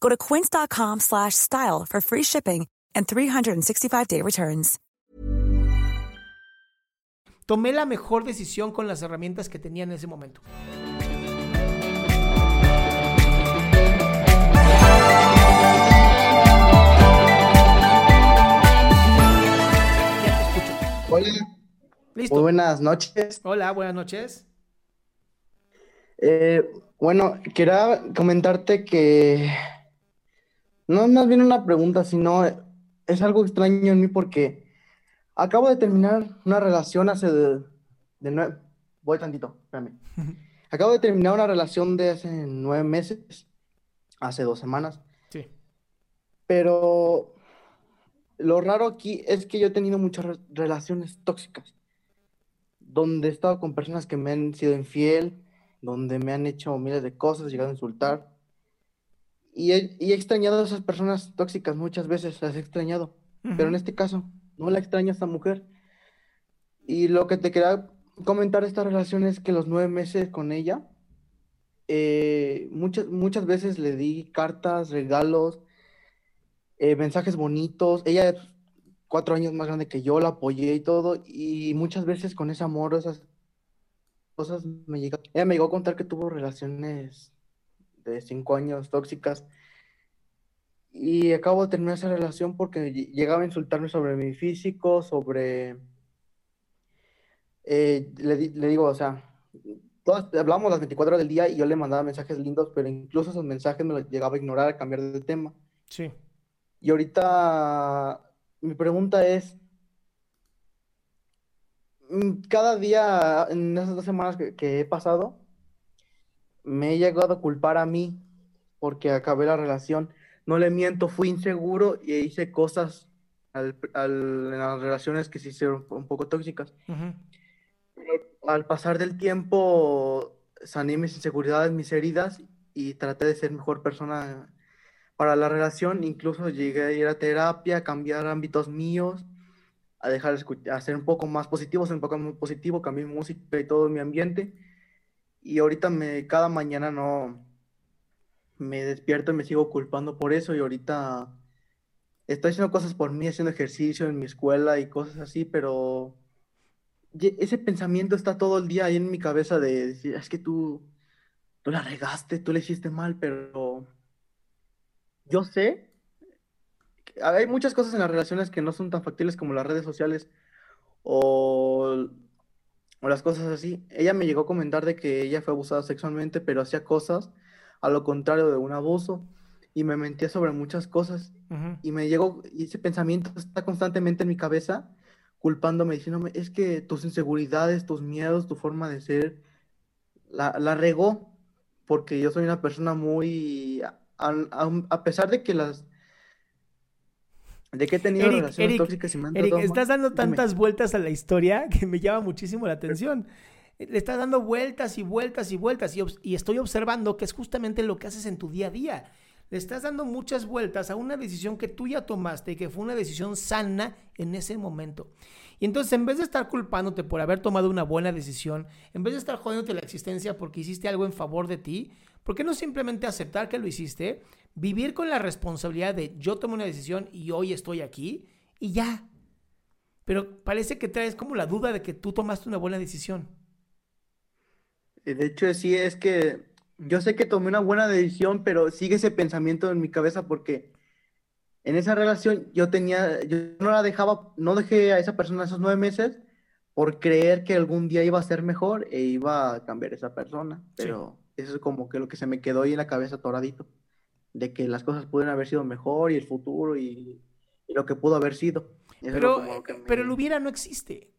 Go to quince.com slash style for free shipping and 365-day returns. Tomé la mejor decisión con las herramientas que tenía en ese momento. Hola, Listo. muy buenas noches. Hola, buenas noches. Eh, bueno, quería comentarte que no es más bien una pregunta, sino es algo extraño en mí porque acabo de terminar una relación hace de, de nueve, voy tantito, espérame. Acabo de terminar una relación de hace nueve meses, hace dos semanas, Sí. pero lo raro aquí es que yo he tenido muchas re- relaciones tóxicas, donde he estado con personas que me han sido infiel, donde me han hecho miles de cosas, llegado a insultar. Y he, y he extrañado a esas personas tóxicas muchas veces, las he extrañado. Pero en este caso, no la extraño a esta mujer. Y lo que te quería comentar de esta relación es que los nueve meses con ella, eh, muchas, muchas veces le di cartas, regalos, eh, mensajes bonitos. Ella es cuatro años más grande que yo, la apoyé y todo. Y muchas veces con ese amor, esas cosas me llega. Ella me llegó a contar que tuvo relaciones de cinco años tóxicas. Y acabo de terminar esa relación porque ll- llegaba a insultarme sobre mi físico, sobre... eh, le, di- le digo, o sea, todas, hablamos las 24 horas del día y yo le mandaba mensajes lindos, pero incluso esos mensajes me los llegaba a ignorar, a cambiar de tema. Sí. Y ahorita mi pregunta es, mm, cada día en esas dos semanas que, que he pasado, me he llegado a culpar a mí porque acabé la relación. No le miento, fui inseguro y hice cosas al- al- en las relaciones que se hicieron un poco tóxicas. Al pasar del tiempo, sané mis inseguridades, mis heridas y traté de ser mejor persona para la relación. Incluso llegué a ir a terapia, a cambiar ámbitos míos, a dejar a ser un poco más positivo, ser un poco más positivo, cambié mi música y todo mi ambiente. Y ahorita me, cada mañana no me despierto y me sigo culpando por eso. Y ahorita estoy haciendo cosas por mí, haciendo ejercicio en mi escuela y cosas así, pero ese pensamiento está todo el día ahí en mi cabeza de decir, es que tú, tú la regaste, tú le hiciste mal, pero yo sé que hay muchas cosas en las relaciones que no son tan factibles como las redes sociales o, o las cosas así. Ella me llegó a comentar de que ella fue abusada sexualmente, pero hacía cosas a lo contrario de un abuso y me mentía sobre muchas cosas Ujú. y me llegó, y ese pensamiento está constantemente en mi cabeza, culpándome, diciéndome, es que tus inseguridades, tus miedos, tu forma de ser, la, la regó, porque yo soy una persona muy, a, a- a pesar de que las, de que he tenido Eric, relaciones Eric, tóxicas y me han Eric, estás dando dime. tantas vueltas a la historia que me llama muchísimo la atención. Le estás dando vueltas y vueltas y vueltas y estoy observando que es justamente lo que haces en tu día a día. Le estás dando muchas vueltas a una decisión que tú ya tomaste y que fue una decisión sana en ese momento. Y entonces, en vez de estar culpándote por haber tomado una buena decisión, en vez de estar jodiéndote la existencia porque hiciste algo en favor de ti, ¿por qué no simplemente aceptar que lo hiciste, vivir con la responsabilidad de yo tomé una decisión y hoy estoy aquí y ya? Pero parece que traes como la duda de que tú tomaste una buena decisión. De hecho, sí, es que yo sé que tomé una buena decisión, pero sigue ese pensamiento en mi cabeza porque en esa relación yo tenía, yo no la dejaba, no dejé a esa persona esos nueve meses por creer que algún día iba a ser mejor e iba a cambiar esa persona. Pero eso es como que lo que se me quedó ahí en la cabeza toradito, de que las cosas pudieron haber sido mejor y el futuro y, y lo que pudo haber sido. pero, pero el hubiera no existe.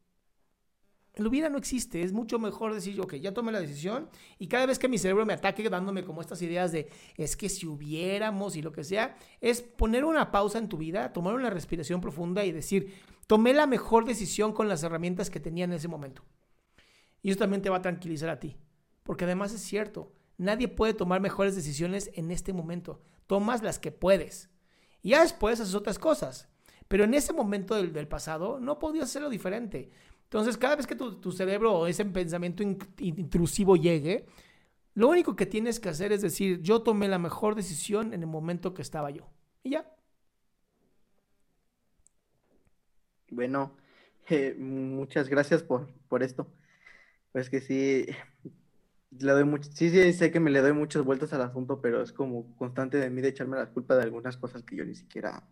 El hubiera no existe, es mucho mejor decir, ok, ya tomé la decisión y cada vez que mi cerebro me ataque dándome como estas ideas de, es que si hubiéramos y lo que sea, es poner una pausa en tu vida, tomar una respiración profunda y decir, tomé la mejor decisión con las herramientas que tenía en ese momento. Y eso también te va a tranquilizar a ti, porque además es cierto, nadie puede tomar mejores decisiones en este momento, tomas las que puedes. Y ya después haces otras cosas. Pero en ese momento del, pasado no podías hacerlo diferente. Entonces, cada vez que tu, cerebro o ese pensamiento intrusivo llegue, lo único que tienes que hacer es decir, yo tomé la mejor decisión en el momento que estaba yo. Y ya. Bueno, eh, muchas gracias por, por esto. Pues que sí, le doy mucho, sí, sí, sé que me le doy muchas vueltas al asunto, pero es como constante de mí de echarme la culpa de algunas cosas que yo ni siquiera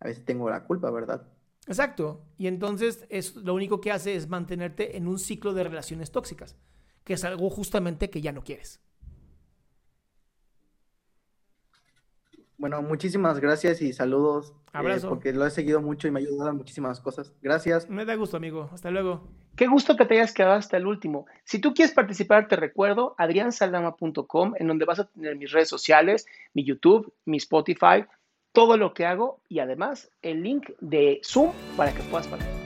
a veces tengo la culpa, ¿verdad? Exacto. Y entonces es, lo único que hace es mantenerte en un ciclo de relaciones tóxicas, que es algo justamente que ya no quieres. Bueno, muchísimas gracias y saludos. Eh, Abrazo. porque lo he seguido mucho y me ha ayudado en muchísimas cosas. Gracias. Me da gusto, amigo. Hasta luego. Qué gusto que te hayas quedado hasta el último. Si tú quieres participar, te recuerdo adriansaldama.com, en donde vas a tener mis redes sociales, mi YouTube, mi Spotify, todo lo que hago y además el link de Zoom para que puedas participar.